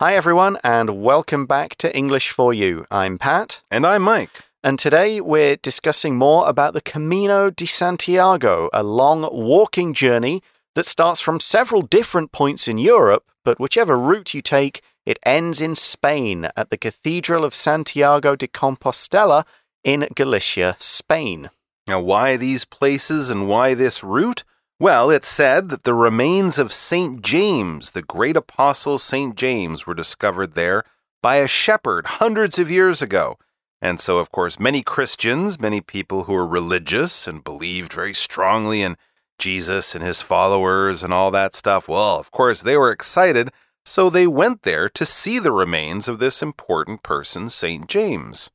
Hi, everyone, and welcome back to English for You. I'm Pat, And I'm Mike. and today we're discussing more about the Camino de Santiago, a long walking journey that starts from several different points in Europe, but whichever route you take, it ends in Spain at the Cathedral of Santiago de Compostela in Galicia, Spain. Now, why these places and why this route? Well, it's said that the remains of St. James, the great apostle St. James, were discovered there by a shepherd hundreds of years ago. And so, of course, many Christians, many people who were religious and believed very strongly in Jesus and his followers and all that stuff, well, of course, they were excited. So they went there to see the remains of this important person, St. James.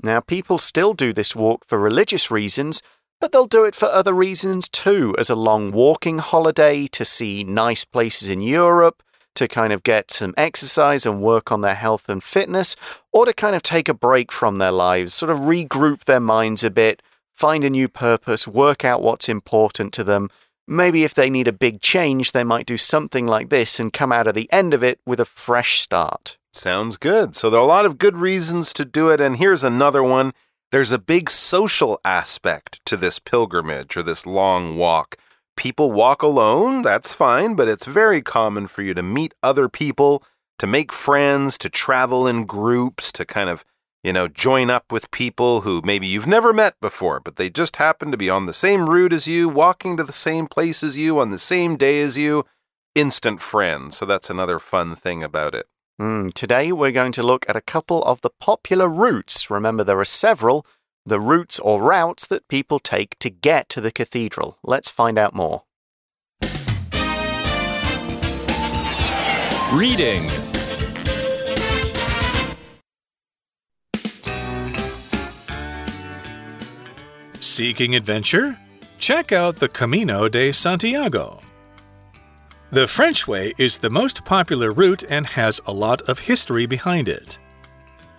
Now, people still do this walk for religious reasons, but they'll do it for other reasons too, as a long walking holiday to see nice places in Europe, to kind of get some exercise and work on their health and fitness, or to kind of take a break from their lives, sort of regroup their minds a bit, find a new purpose, work out what's important to them. Maybe if they need a big change, they might do something like this and come out of the end of it with a fresh start. Sounds good. So there are a lot of good reasons to do it. And here's another one there's a big social aspect to this pilgrimage or this long walk. People walk alone, that's fine, but it's very common for you to meet other people, to make friends, to travel in groups, to kind of, you know, join up with people who maybe you've never met before, but they just happen to be on the same route as you, walking to the same place as you, on the same day as you. Instant friends. So that's another fun thing about it. Mm, today we're going to look at a couple of the popular routes. Remember, there are several. The routes or routes that people take to get to the cathedral. Let's find out more. Reading Seeking adventure? Check out the Camino de Santiago. The French Way is the most popular route and has a lot of history behind it.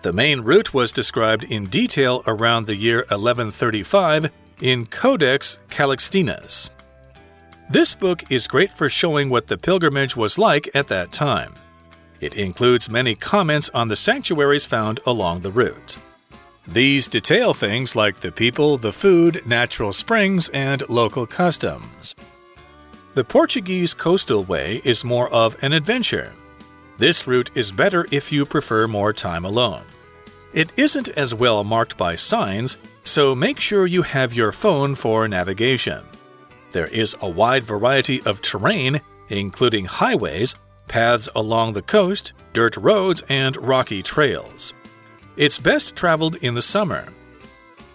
The main route was described in detail around the year 1135 in Codex Calixtinus. This book is great for showing what the pilgrimage was like at that time. It includes many comments on the sanctuaries found along the route. These detail things like the people, the food, natural springs, and local customs. The Portuguese coastal way is more of an adventure. This route is better if you prefer more time alone. It isn't as well marked by signs, so make sure you have your phone for navigation. There is a wide variety of terrain, including highways, paths along the coast, dirt roads, and rocky trails. It's best traveled in the summer.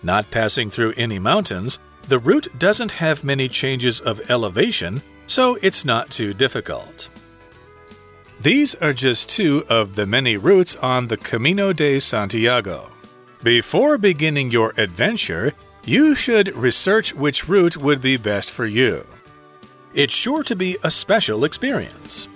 Not passing through any mountains, the route doesn't have many changes of elevation, so it's not too difficult. These are just two of the many routes on the Camino de Santiago. Before beginning your adventure, you should research which route would be best for you. It's sure to be a special experience.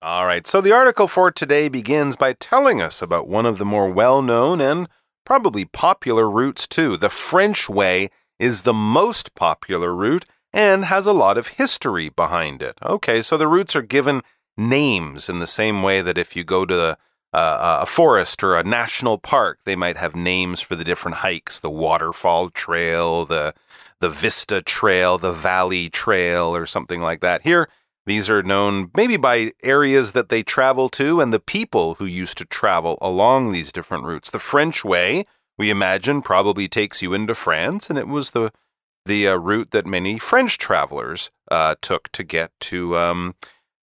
All right, so the article for today begins by telling us about one of the more well known and probably popular routes, too. The French Way is the most popular route and has a lot of history behind it. Okay, so the routes are given names in the same way that if you go to the, uh, a forest or a national park, they might have names for the different hikes the waterfall trail, the, the vista trail, the valley trail, or something like that. Here, these are known maybe by areas that they travel to and the people who used to travel along these different routes. The French way, we imagine, probably takes you into France, and it was the the uh, route that many French travelers uh, took to get to um,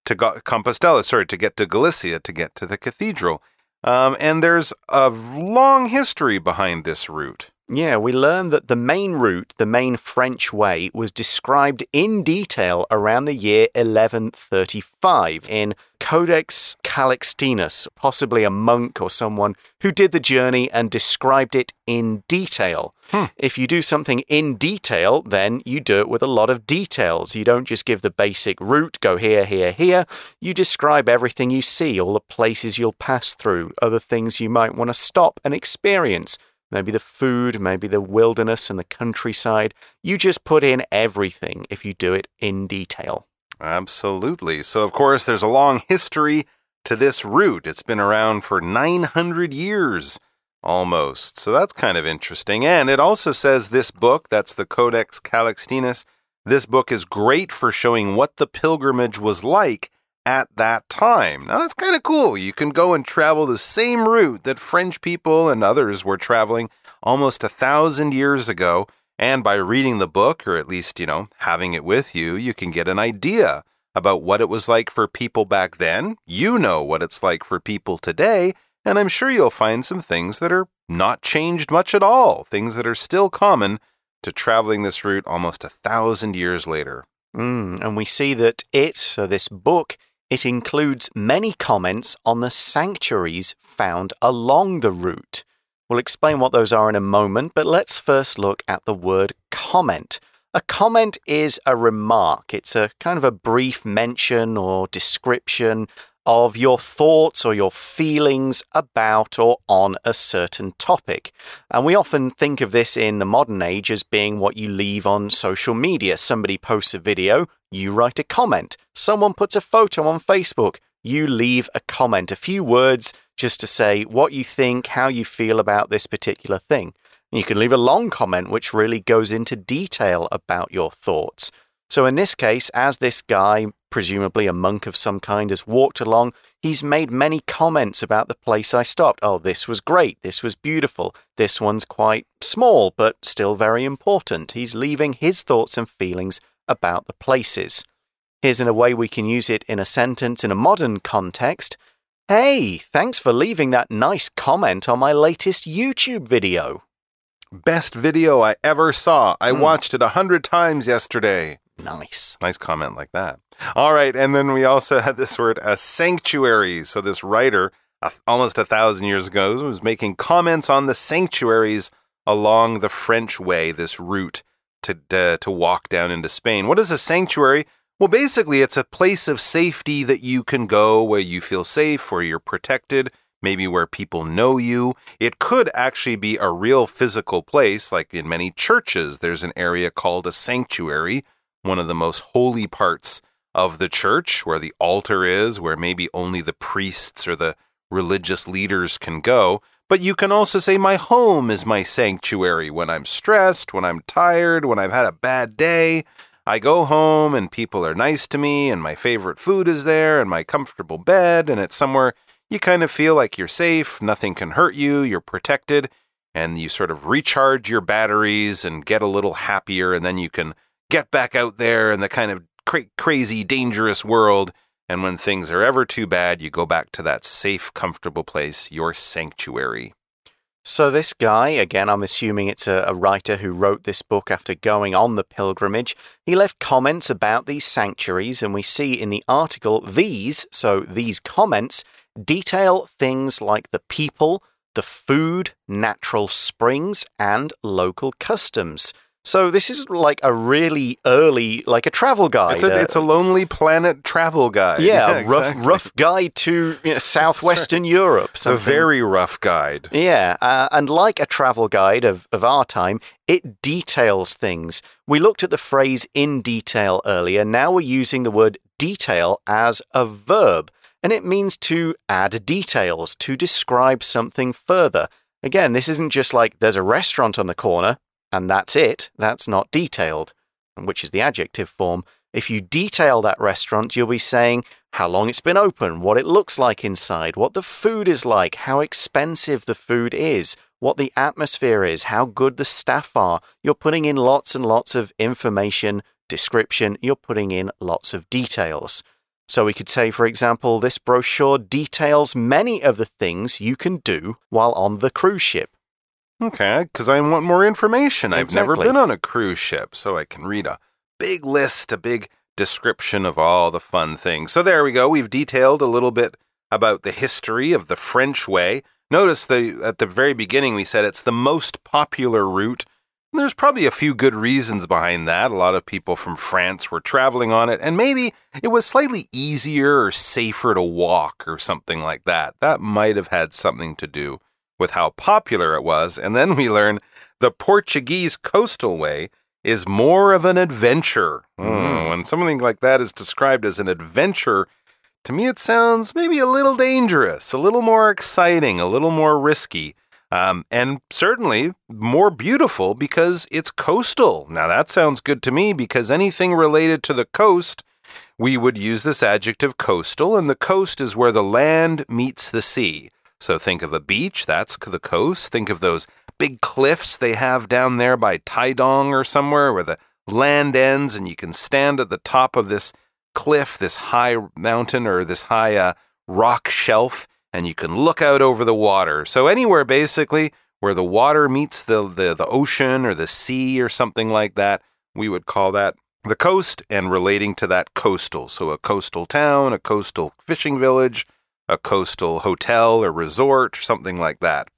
to Go- Compostela, sorry, to get to Galicia, to get to the cathedral. Um, and there's a long history behind this route. Yeah, we learned that the main route, the main French way, was described in detail around the year 1135 in Codex Calixtinus, possibly a monk or someone who did the journey and described it in detail. Hmm. If you do something in detail, then you do it with a lot of details. You don't just give the basic route, go here, here, here. You describe everything you see, all the places you'll pass through, other things you might want to stop and experience maybe the food, maybe the wilderness and the countryside. You just put in everything if you do it in detail. Absolutely. So, of course, there's a long history to this route. It's been around for 900 years almost. So that's kind of interesting. And it also says this book, that's the Codex Calixtinus, this book is great for showing what the pilgrimage was like at that time. Now that's kind of cool. You can go and travel the same route that French people and others were traveling almost a thousand years ago. And by reading the book, or at least, you know, having it with you, you can get an idea about what it was like for people back then. You know what it's like for people today. And I'm sure you'll find some things that are not changed much at all, things that are still common to traveling this route almost a thousand years later. Mm, and we see that it, so this book, it includes many comments on the sanctuaries found along the route. We'll explain what those are in a moment, but let's first look at the word comment. A comment is a remark. It's a kind of a brief mention or description of your thoughts or your feelings about or on a certain topic. And we often think of this in the modern age as being what you leave on social media. Somebody posts a video, you write a comment. Someone puts a photo on Facebook, you leave a comment, a few words just to say what you think, how you feel about this particular thing. You can leave a long comment which really goes into detail about your thoughts. So, in this case, as this guy, presumably a monk of some kind, has walked along, he's made many comments about the place I stopped. Oh, this was great. This was beautiful. This one's quite small, but still very important. He's leaving his thoughts and feelings about the places. Here's in a way we can use it in a sentence in a modern context. Hey, thanks for leaving that nice comment on my latest YouTube video. Best video I ever saw. I mm. watched it a hundred times yesterday. Nice. Nice comment like that. All right. And then we also had this word, a sanctuary. So this writer, almost a thousand years ago, was making comments on the sanctuaries along the French way, this route to, uh, to walk down into Spain. What is a sanctuary? Well, basically, it's a place of safety that you can go where you feel safe, where you're protected maybe where people know you. It could actually be a real physical place, like in many churches, there's an area called a sanctuary, one of the most holy parts of the church, where the altar is, where maybe only the priests or the religious leaders can go. But you can also say, My home is my sanctuary. When I'm stressed, when I'm tired, when I've had a bad day, I go home and people are nice to me, and my favorite food is there, and my comfortable bed, and it's somewhere you kind of feel like you're safe, nothing can hurt you, you're protected, and you sort of recharge your batteries and get a little happier, and then you can get back out there in the kind of cra- crazy, dangerous world. And when things are ever too bad, you go back to that safe, comfortable place, your sanctuary. So, this guy, again, I'm assuming it's a, a, writer who wrote this book after going on the pilgrimage, he left comments about these sanctuaries, and we see in the article these, so these comments, detail things like the people, the food, natural springs, and local customs. So this is like a really early, like a travel guide. It's a, uh, it's a Lonely Planet travel guide. Yeah, yeah rough exactly. rough guide to you know, southwestern Europe. Something. A very rough guide. Yeah, uh, and like a travel guide of, of our time, it details things. We looked at the phrase in detail earlier. Now we're using the word detail as a verb and it means to add details, to describe something further. Again, this isn't just like there's a restaurant on the corner and that's it. That's not detailed, which is the adjective form. If you detail that restaurant, you'll be saying how long it's been open, what it looks like inside, what the food is like, how expensive the food is, what the atmosphere is, how good the staff are. You're putting in lots and lots of information, description, you're putting in lots of details. So we could say, for example, this brochure details many of the things you can do while on the cruise ship. Okay, because I want more information. Exactly. I've never been on a cruise ship, so I can read a big list, a big description of all the fun things. So there we go. We've detailed a little bit about the history of the French way. Notice that at the very beginning we said it's the most popular route And there's probably a few good reasons behind that. A lot of people from France were traveling on it, and maybe it was slightly easier or safer to walk or something like that. That might have had something to do with how popular it was. And then we learn the Portuguese coastal way is more of an adventure. Hmm. Mm, When something like that is described as an adventure, to me it sounds maybe a little dangerous, a little more exciting, a little more risky. Um, and certainly more beautiful because it's coastal. Now, that sounds good to me because anything related to the coast, we would use this adjective coastal, and the coast is where the land meets the sea. So think of a beach, that's the coast. Think of those big cliffs they have down there by Taidong or somewhere where the land ends and you can stand at the top of this cliff, this high mountain or this high uh, rock shelf, and you can look out over the water. So anywhere basically where the water meets the, the, the ocean or the sea or something like that, we would call that the coast and relating to that coastal. So a coastal town, a coastal fishing village, a coastal hotel or resort, something like that.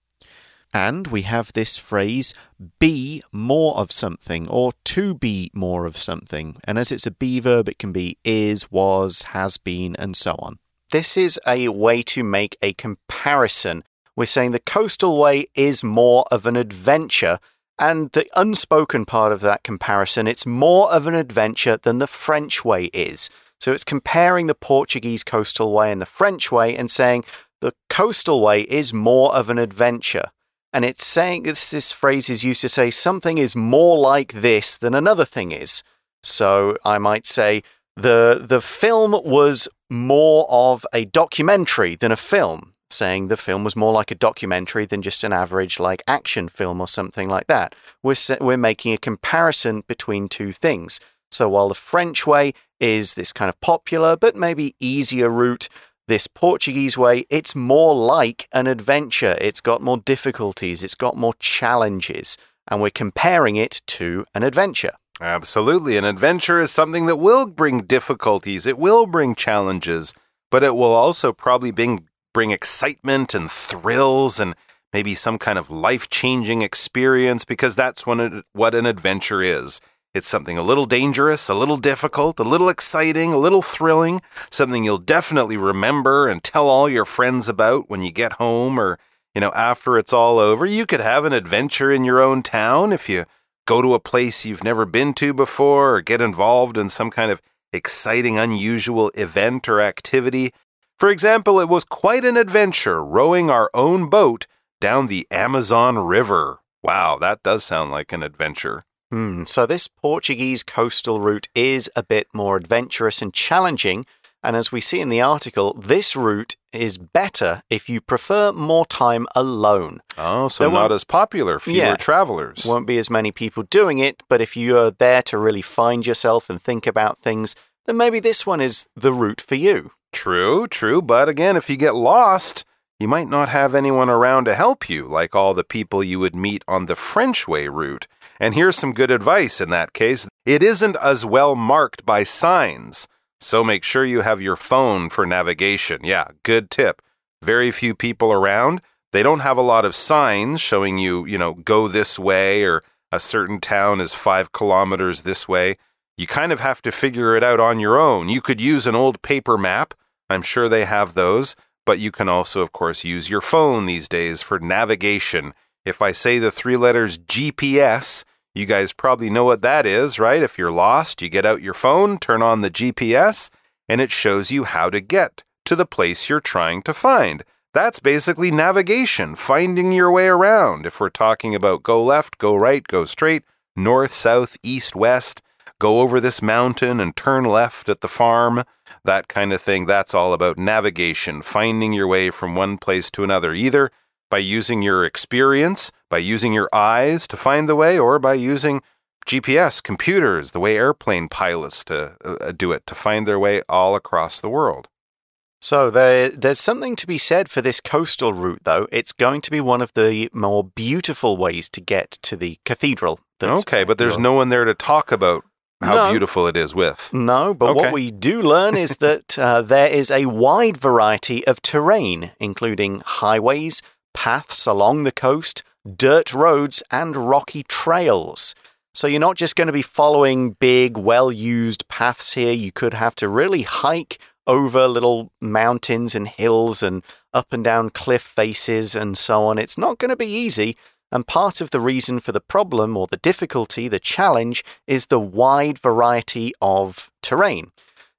And we have this phrase, be more of something, or to be more of something. And as it's a be verb, it can be is, was, has been, and so on. This is a way to make a comparison. We're saying the coastal way is more of an adventure. And the unspoken part of that comparison, it's more of an adventure than the French way is. So it's comparing the Portuguese coastal way and the French way and saying the coastal way is more of an adventure. And it's saying this, this phrase is used to say something is more like this than another thing is. So I might say the the film was more of a documentary than a film, saying the film was more like a documentary than just an average like action film or something like that. We're we're making a comparison between two things. So while the French way is this kind of popular but maybe easier route, this Portuguese way, it's more like an adventure. It's got more difficulties, it's got more challenges, and we're comparing it to an adventure. Absolutely. An adventure is something that will bring difficulties, it will bring challenges, but it will also probably bring, bring excitement and thrills and maybe some kind of life changing experience because that's what, it, what an adventure is. It's something a little dangerous, a little difficult, a little exciting, a little thrilling, something you'll definitely remember and tell all your friends about when you get home or, you know, after it's all over. You could have an adventure in your own town if you go to a place you've never been to before or get involved in some kind of exciting, unusual event or activity. For example, it was quite an adventure rowing our own boat down the Amazon River. Wow, that does sound like an adventure. Hmm, so this Portuguese coastal route is a bit more adventurous and challenging. And as we see in the article, this route is better if you prefer more time alone. Oh, so There not as popular, fewer Yeah. travelers. Won't be as many people doing it, but if you're there to really find yourself and think about things, then maybe this one is the route for you. True, true. But again, if you get lost, you might not have anyone around to help you, like all the people you would meet on the French way route. And here's some good advice in that case it isn't as well marked by signs. So make sure you have your phone for navigation. Yeah, good tip. Very few people around. They don't have a lot of signs showing you, you know, go this way or a certain town is five kilometers this way. You kind of have to figure it out on your own. You could use an old paper map. I'm sure they have those, but you can also, of course, use your phone these days for navigation. If I say the three letters GPS, you guys probably know what that is, right? If you're lost, you get out your phone, turn on the GPS, and it shows you how to get to the place you're trying to find. That's basically navigation, finding your way around. If we're talking about go left, go right, go straight, north, south, east, west, go over this mountain and turn left at the farm, that kind of thing. That's all about navigation, finding your way from one place to another, either by using your experience, by using your eyes to find the way, or by using GPS, computers, the way airplane pilots to uh, do it, to find their way all across the world. So there, there's something to be said for this coastal route, though. It's going to be one of the more beautiful ways to get to the cathedral. Okay, but there's no one there to talk about how No. beautiful it is with. No, but Okay. what we do learn is that uh, there is a wide variety of terrain, including highways, paths along the coast, dirt roads, and rocky trails. So you're not just going to be following big, well used paths here. You could have to really hike over little mountains and hills and up and down cliff faces and so on. It's not going to be easy. And part of the reason for the problem or the difficulty, the challenge, is the wide variety of terrain.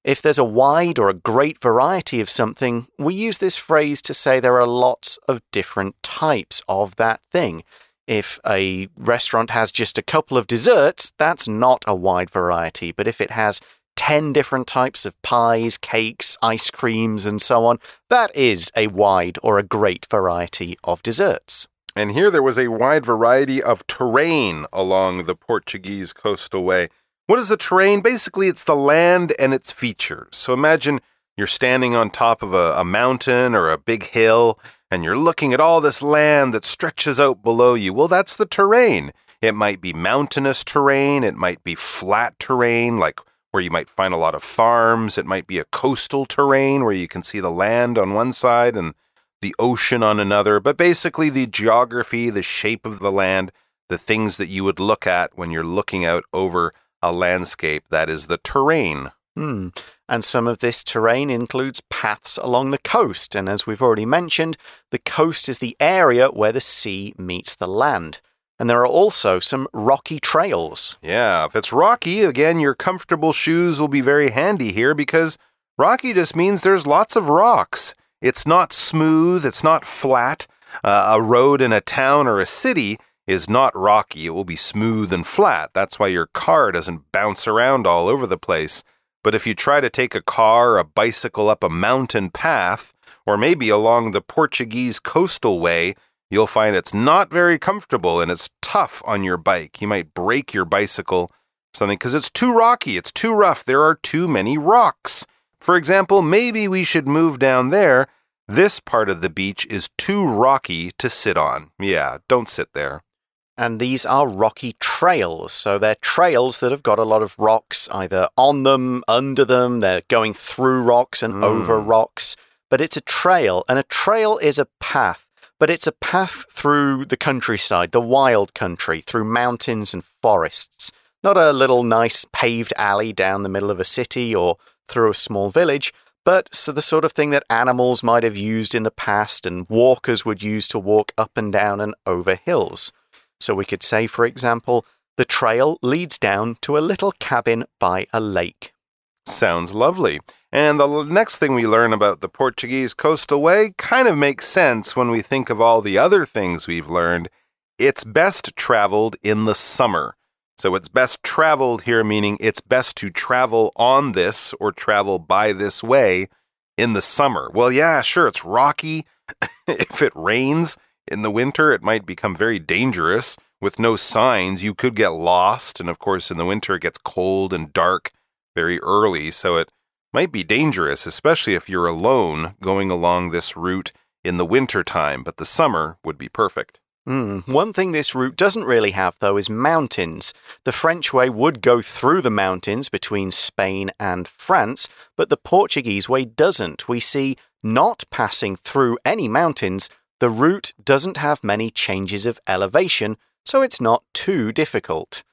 If there's a wide or a great variety of something, we use this phrase to say there are lots of different types of that thing. If a restaurant has just a couple of desserts, that's not a wide variety. But if it has 10 different types of pies, cakes, ice creams, and so on, that is a wide or a great variety of desserts. And here there was a wide variety of terrain along the Portuguese coastal way. What is the terrain? Basically, it's the land and its features. So imagine you're standing on top of a, a, mountain or a big hill and you're looking at all this land that stretches out below you. Well, that's the terrain. It might be mountainous terrain, it might be flat terrain, like where you might find a lot of farms. It might be a coastal terrain where you can see the land on one side and the ocean on another. But basically, the geography, the shape of the land, the things that you would look at when you're looking out over a landscape. That is the terrain. Hmm. And some of this terrain includes paths along the coast. And as we've already mentioned, the coast is the area where the sea meets the land. And there are also some rocky trails. Yeah, if it's rocky, again, your comfortable shoes will be very handy here because rocky just means there's lots of rocks. It's not smooth, it's not flat. Uh, a road in a town or a city is not rocky, it will be smooth and flat. That's why your car doesn't bounce around all over the place. But if you try to take a car or a bicycle up a mountain path, or maybe along the Portuguese coastal way, you'll find it's not very comfortable and it's tough on your bike. You might break your bicycle something because it's too rocky, it's too rough. There are too many rocks. For example, maybe we should move down there. This part of the beach is too rocky to sit on. Yeah, don't sit there. And these are rocky trails. So they're trails that have got a lot of rocks either on them, under them, they're going through rocks and mm. over rocks. But it's a trail, and a trail is a path. But it's a path through the countryside, the wild country, through mountains and forests. Not a little nice paved alley down the middle of a city or through a small village, but so the sort of thing that animals might have used in the past and walkers would use to walk up and down and over hills. So we could say, for example, the trail leads down to a little cabin by a lake. Sounds lovely. And the next thing we learn about the Portuguese coastal way kind of makes sense when we think of all the other things we've learned. It's best traveled in the summer. So it's best traveled here, meaning it's best to travel on this or travel by this way in the summer. Well, yeah, sure, it's rocky. if it rains, in the winter, it might become very dangerous. With no signs, you could get lost. And of course, in the winter, it gets cold and dark very early. So it might be dangerous, especially if you're alone going along this route in the winter time. But the summer would be perfect. Mm. One thing this route doesn't really have, though, is mountains. The French way would go through the mountains between Spain and France, but the Portuguese way doesn't. We see not passing through any mountains, the route doesn't have many changes of elevation, so it's not too difficult.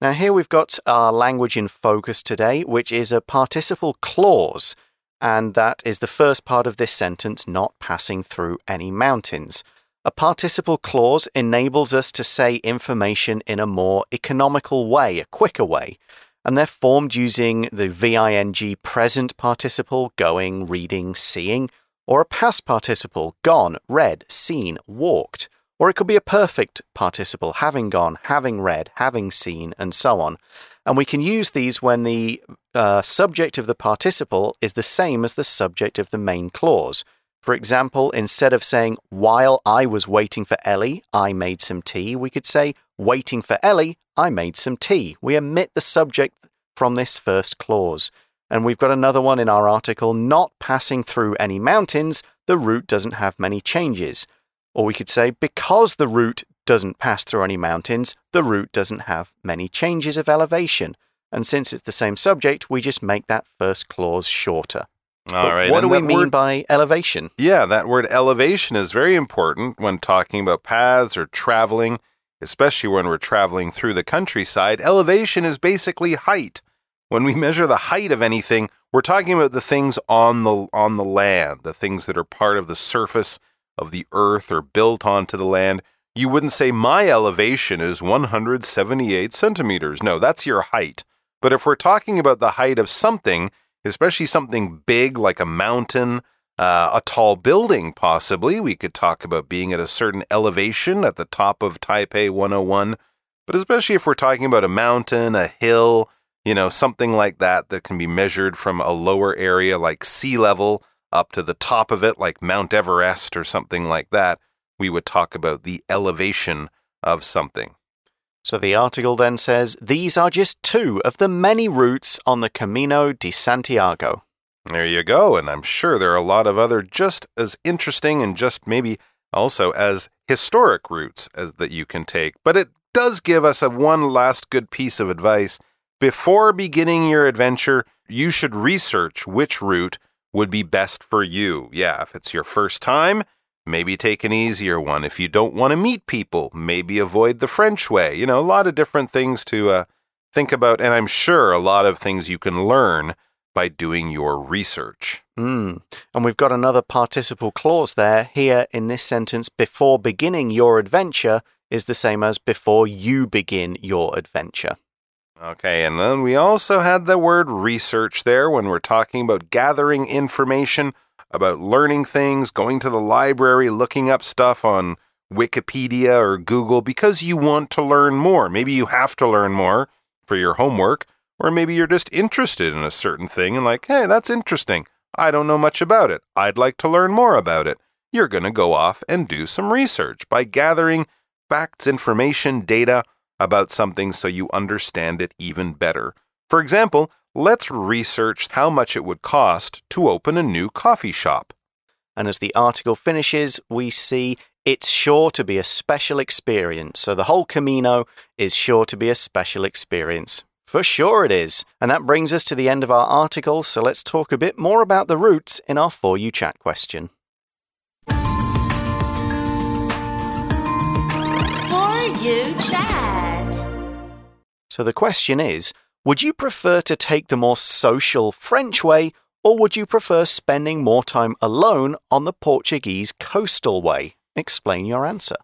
Now, here we've got our language in focus today, which is a participle clause, and that is the first part of this sentence not passing through any mountains. A participle clause enables us to say information in a more economical way, a quicker way, and they're formed using the VING present participle, going, reading, seeing, or a past participle, gone, read, seen, walked. Or it could be a perfect participle, having gone, having read, having seen, and so on. And we can use these when the uh, subject of the participle is the same as the subject of the main clause. For example, instead of saying, while I was waiting for Ellie, I made some tea, we could say, waiting for Ellie, I made some tea. We omit the subject from this first clause. And we've got another one in our article not passing through any mountains, the route doesn't have many changes. Or we could say because the route doesn't pass through any mountains, the route doesn't have many changes of elevation. And since it's the same subject, we just make that first clause shorter. All but right. What and do we mean word, by elevation? Yeah, that word elevation is very important when talking about paths or traveling, especially when we're traveling through the countryside. Elevation is basically height. When we measure the height of anything, we're talking about the things on the on the land, the things that are part of the surface of the earth or built onto the land. you wouldn't say my elevation is 178 centimeters. No, that's your height. But if we're talking about the height of something, especially something big like a mountain, uh, a tall building, possibly, we could talk about being at a certain elevation at the top of Taipei 101. But especially if we're talking about a mountain, a hill, you know, something like that that can be measured from a lower area like sea level up to the top of it, like Mount Everest or something like that we would talk about the elevation of something. So the article then says these are just two of the many routes on the Camino de Santiago. There you go, and I'm sure there are a lot of other just as interesting and just maybe also as historic routes as that you can take. But it does give us a one last good piece of advice. Before beginning your adventure, you should research which route would be best for you. Yeah, if it's your first time, Maybe take an easier one. If you don't want to meet people, maybe avoid the French way. You know, a lot of different things to uh, think about. And I'm sure a lot of things you can learn by doing your research. Mm. And we've got another participle clause there. Here in this sentence, before beginning your adventure is the same as before you begin your adventure. Okay, and then we also had the word research there when we're talking about gathering information about learning things, going to the library, looking up stuff on Wikipedia or Google because you want to learn more. Maybe you have to learn more for your homework, or maybe you're just interested in a certain thing and like, hey, that's interesting. I don't know much about it. I'd like to learn more about it. You're going to go off and do some research by gathering facts, information, data about something so you understand it even better. For example, let's research how much it would cost to open a new coffee shop. And as the article finishes, we see it's sure to be a special experience. So the whole Camino is sure to be a special experience. For sure it is. And that brings us to the end of our article. So let's talk a bit more about the routes in our For You Chat question. For You Chat. So the question is would you prefer to take the more social French way, or would you prefer spending more time alone on the Portuguese coastal way? Explain your answer.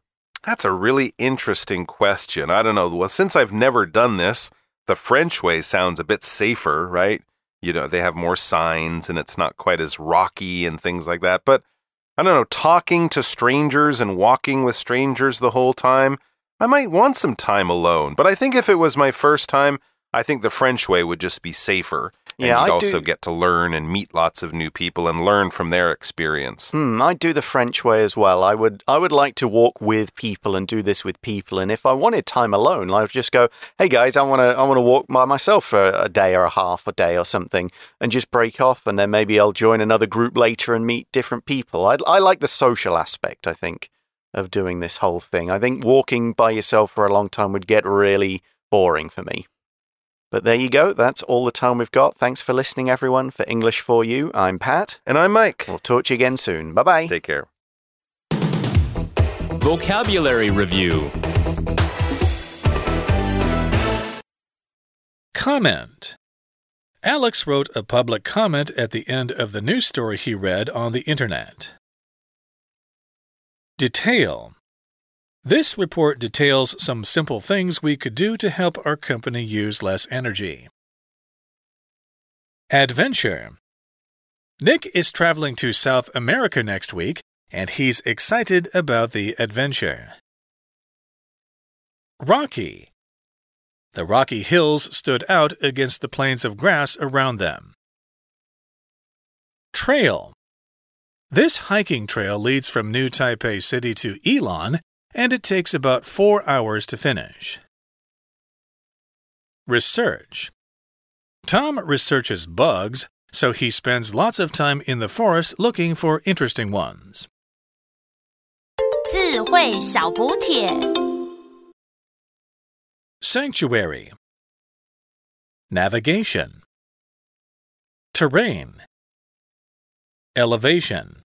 That's a really interesting question. I don't know. Well, since I've never done this, the French way sounds a bit safer, right? You know, they have more signs and it's not quite as rocky and things like that. But I don't know, talking to strangers and walking with strangers the whole time, I might want some time alone. But I think if it was my first time, I think the French way would just be safer. And Yeah, you'd I also do- get to learn and meet lots of new people and learn from their experience. Hmm, I do the French way as well. I would I would like to walk with people and do this with people. And if I wanted time alone, I would just go, "Hey guys, I want to I want to walk by myself for a day or a half a day or something, and just break off, and then maybe I'll join another group later and meet different people." I I like the social aspect. I think of doing this whole thing. I think walking by yourself for a long time would get really boring for me. But there you go. That's all the time we've got. Thanks for listening, everyone. For English for You, I'm Pat. And I'm Mike. We'll talk to you again soon. Bye bye. Take care. Vocabulary Review Comment. Alex wrote a public comment at the end of the news story he read on the internet. Detail. This report details some simple things we could do to help our company use less energy. Adventure. Nick is traveling to South America next week, and he's excited about the adventure. Rocky. The rocky hills stood out against the plains of grass around them. Trail. This hiking trail leads from New Taipei City to Yilan, and it takes about four hours to finish. Research. Tom researches bugs, so he spends lots of time in the forest looking for interesting ones. Sanctuary. Navigation. Terrain. Elevation.